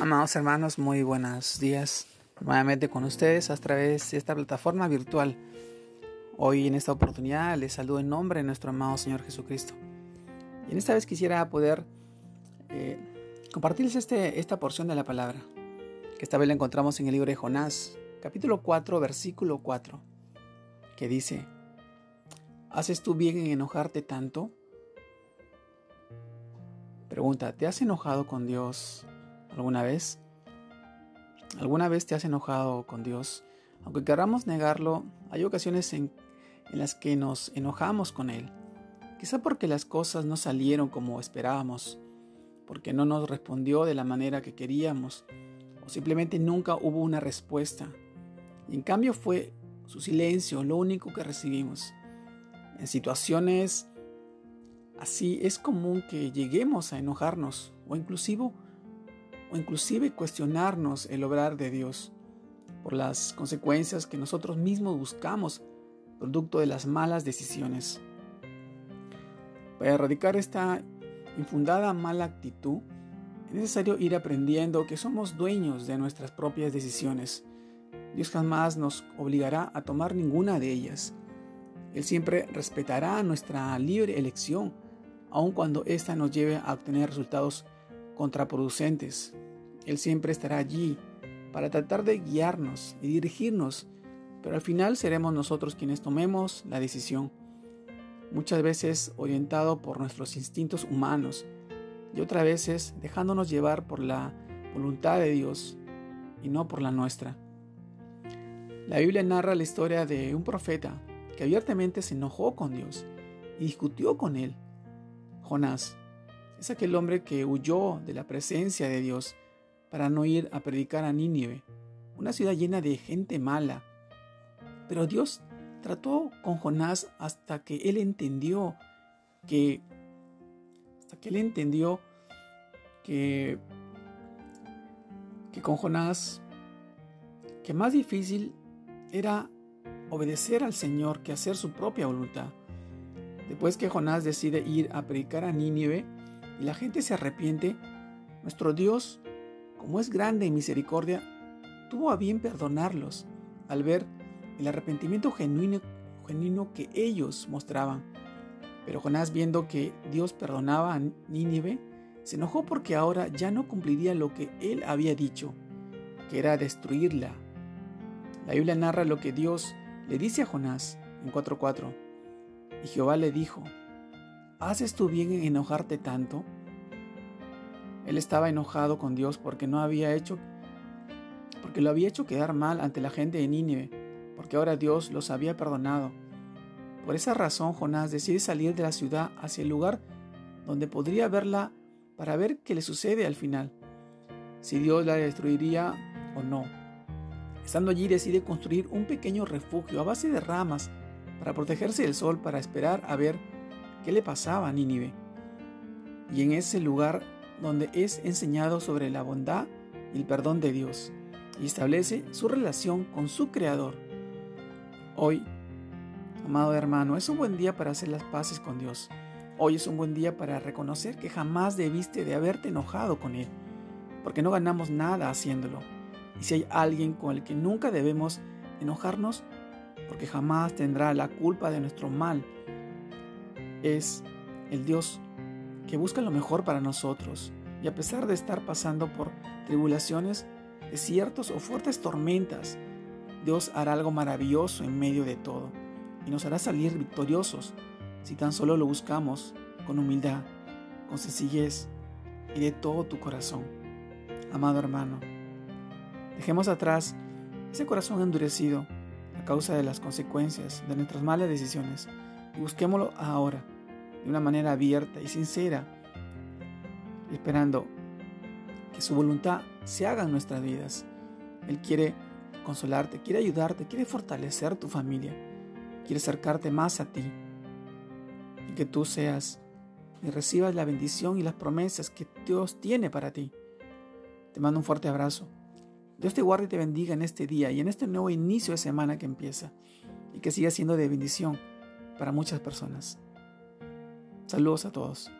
Amados hermanos, muy buenos días. Nuevamente con ustedes a través de esta plataforma virtual. Hoy en esta oportunidad les saludo en nombre de nuestro amado Señor Jesucristo. Y en esta vez quisiera poder eh, compartirles este, esta porción de la palabra, que esta vez la encontramos en el libro de Jonás, capítulo 4, versículo 4, que dice, ¿haces tú bien en enojarte tanto? Pregunta, ¿te has enojado con Dios alguna vez? ¿Alguna vez te has enojado con Dios? Aunque queramos negarlo, hay ocasiones en, en, las que nos enojamos con Él. Quizá porque las cosas no salieron como esperábamos, porque no nos respondió de la manera que queríamos, o simplemente nunca hubo una respuesta. Y en cambio fue su silencio lo único que recibimos. En situaciones así es común que lleguemos a enojarnos o inclusive o inclusive cuestionarnos el obrar de Dios por las consecuencias que nosotros mismos buscamos producto de las malas decisiones. Para erradicar esta infundada mala actitud, es necesario ir aprendiendo que somos dueños de nuestras propias decisiones. Dios jamás nos obligará a tomar ninguna de ellas. Él siempre respetará nuestra libre elección, aun cuando ésta nos lleve a obtener resultados contraproducentes. Él siempre estará allí para tratar de guiarnos y dirigirnos, pero al final seremos nosotros quienes tomemos la decisión, muchas veces orientado por nuestros instintos humanos y otras veces dejándonos llevar por la voluntad de Dios y no por la nuestra. La Biblia narra la historia de un profeta que abiertamente se enojó con Dios y discutió con él. Jonás es aquel hombre que huyó de la presencia de Dios para no ir a predicar a Nínive, una ciudad llena de gente mala. Pero Dios trató con Jonás hasta que él entendió que hasta que él entendió que con Jonás que más difícil era obedecer al Señor que hacer su propia voluntad. Después que Jonás decide ir a predicar a Nínive, y la gente se arrepiente, nuestro Dios, como es grande en misericordia, tuvo a bien perdonarlos al ver el arrepentimiento genuino, genuino que ellos mostraban. Pero Jonás, viendo que Dios perdonaba a Nínive, se enojó porque ahora ya no cumpliría lo que él había dicho, que era destruirla. La Biblia narra lo que Dios le dice a Jonás en 4.4. Y Jehová le dijo, ¿Haces tú bien en enojarte tanto? Él estaba enojado con Dios porque no había hecho porque lo había hecho quedar mal ante la gente de Nínive, porque ahora Dios los había perdonado. Por esa razón Jonás decide salir de la ciudad hacia el lugar donde podría verla para ver qué le sucede al final, si Dios la destruiría o no. Estando allí decide construir un pequeño refugio a base de ramas para protegerse del sol para esperar a ver qué le pasaba a Nínive. Y en ese lugar donde es enseñado sobre la bondad y el perdón de Dios y establece su relación con su Creador. Hoy, amado hermano, es un buen día para hacer las paces con Dios. Hoy es un buen día para reconocer que jamás debiste de haberte enojado con Él, porque no ganamos nada haciéndolo. Y si hay alguien con el que nunca debemos enojarnos, porque jamás tendrá la culpa de nuestro mal, es el Dios que busca lo mejor para nosotros y a pesar de estar pasando por tribulaciones, desiertos o fuertes tormentas, Dios hará algo maravilloso en medio de todo y nos hará salir victoriosos si tan solo lo buscamos con humildad, con sencillez y de todo tu corazón. Amado hermano, dejemos atrás ese corazón endurecido a causa de las consecuencias de nuestras malas decisiones busquémoslo ahora de una manera abierta y sincera, esperando que su voluntad se haga en nuestras vidas. Él quiere consolarte, quiere ayudarte, quiere fortalecer tu familia, quiere acercarte más a ti y que tú seas y recibas la bendición y las promesas que Dios tiene para ti. Te mando un fuerte abrazo. Dios te guarde y te bendiga en este día y en este nuevo inicio de semana que empieza y que siga siendo de bendición para muchas personas. Saludos a todos.